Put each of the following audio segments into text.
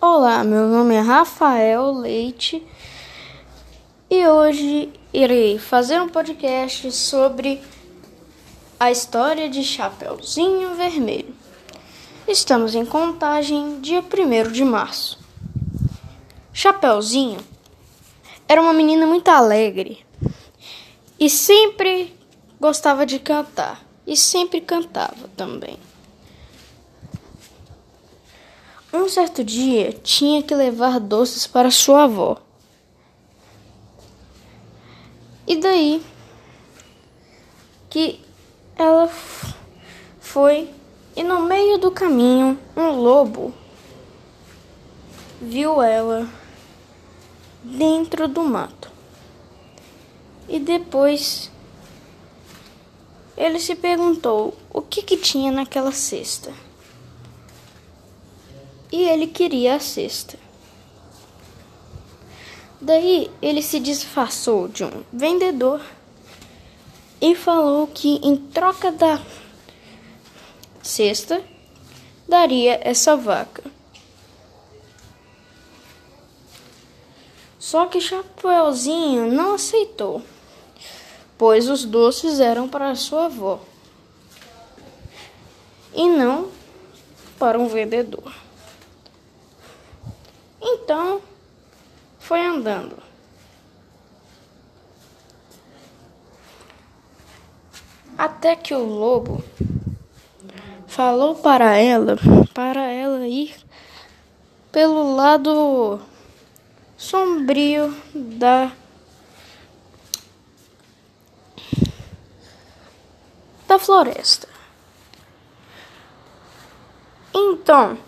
Olá, meu nome é Rafael Leite e hoje irei fazer um podcast sobre a história de Chapeuzinho Vermelho. Estamos em contagem dia 1 de março. Chapeuzinho era uma menina muito alegre e sempre gostava de cantar e sempre cantava também. Um certo dia tinha que levar doces para sua avó. E daí que ela foi e no meio do caminho um lobo viu ela dentro do mato. E depois ele se perguntou o que, que tinha naquela cesta e ele queria a cesta. Daí ele se disfarçou de um vendedor e falou que em troca da cesta daria essa vaca. Só que Chapeuzinho não aceitou, pois os doces eram para sua avó e não para um vendedor. Então, foi andando. Até que o lobo falou para ela, para ela ir pelo lado sombrio da da floresta. Então,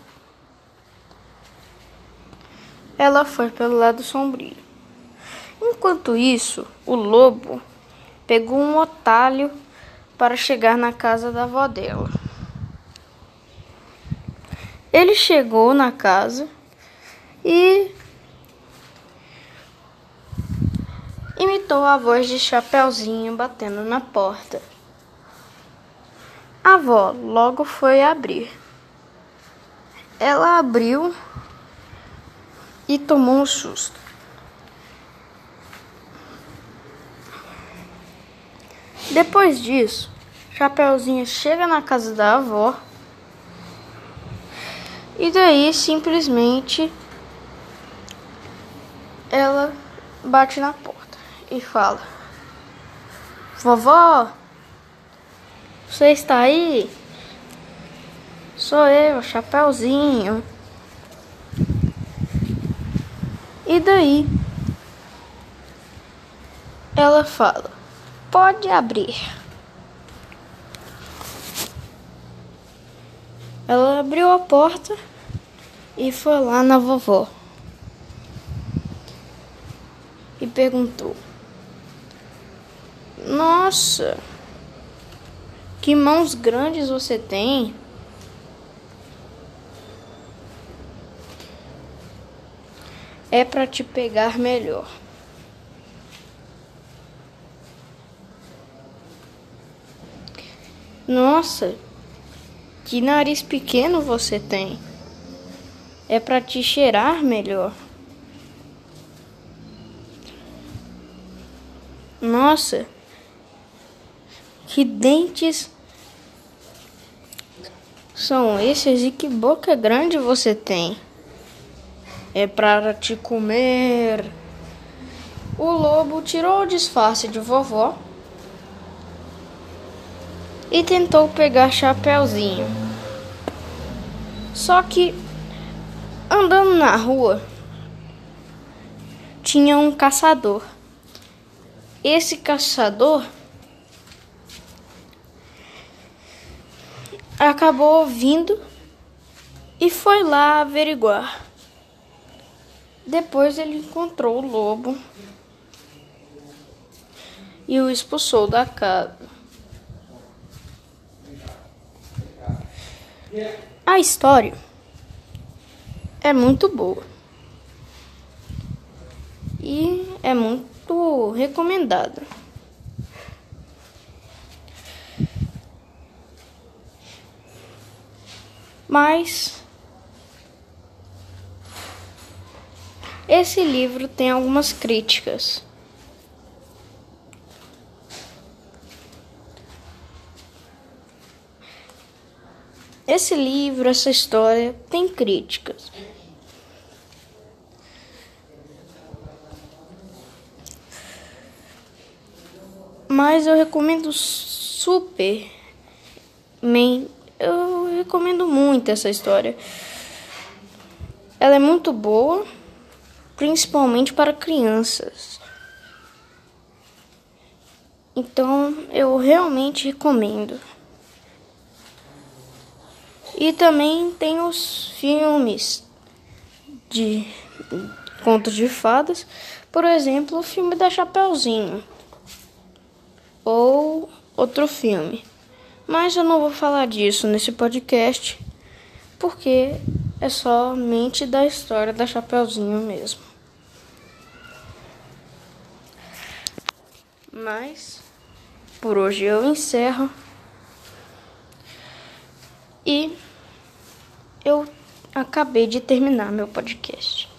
ela foi pelo lado sombrio. Enquanto isso, o lobo pegou um atalho para chegar na casa da avó dela. Ele chegou na casa e imitou a voz de Chapeuzinho batendo na porta. A avó logo foi abrir. Ela abriu e tomou um susto. Depois disso, Chapeuzinho chega na casa da avó e daí simplesmente ela bate na porta e fala: Vovó, você está aí? Sou eu, Chapeuzinho. E daí ela fala: Pode abrir. Ela abriu a porta e foi lá na vovó e perguntou: Nossa, que mãos grandes você tem! É para te pegar melhor. Nossa, que nariz pequeno você tem. É para te cheirar melhor. Nossa, que dentes são esses e que boca grande você tem é para te comer. O lobo tirou o disfarce de vovó e tentou pegar Chapeuzinho. Só que andando na rua tinha um caçador. Esse caçador acabou ouvindo e foi lá averiguar. Depois ele encontrou o lobo e o expulsou da casa. A história é muito boa e é muito recomendada. Mas esse livro tem algumas críticas. Esse livro, essa história tem críticas. Mas eu recomendo super. Eu recomendo muito essa história. Ela é muito boa, principalmente para crianças. Então eu realmente recomendo. E também tem os filmes de contos de fadas, por exemplo, o filme da Chapeuzinho ou outro filme. Mas eu não vou falar disso nesse podcast, porque é somente da história da Chapeuzinho mesmo. Mas por hoje eu encerro. E eu acabei de terminar meu podcast.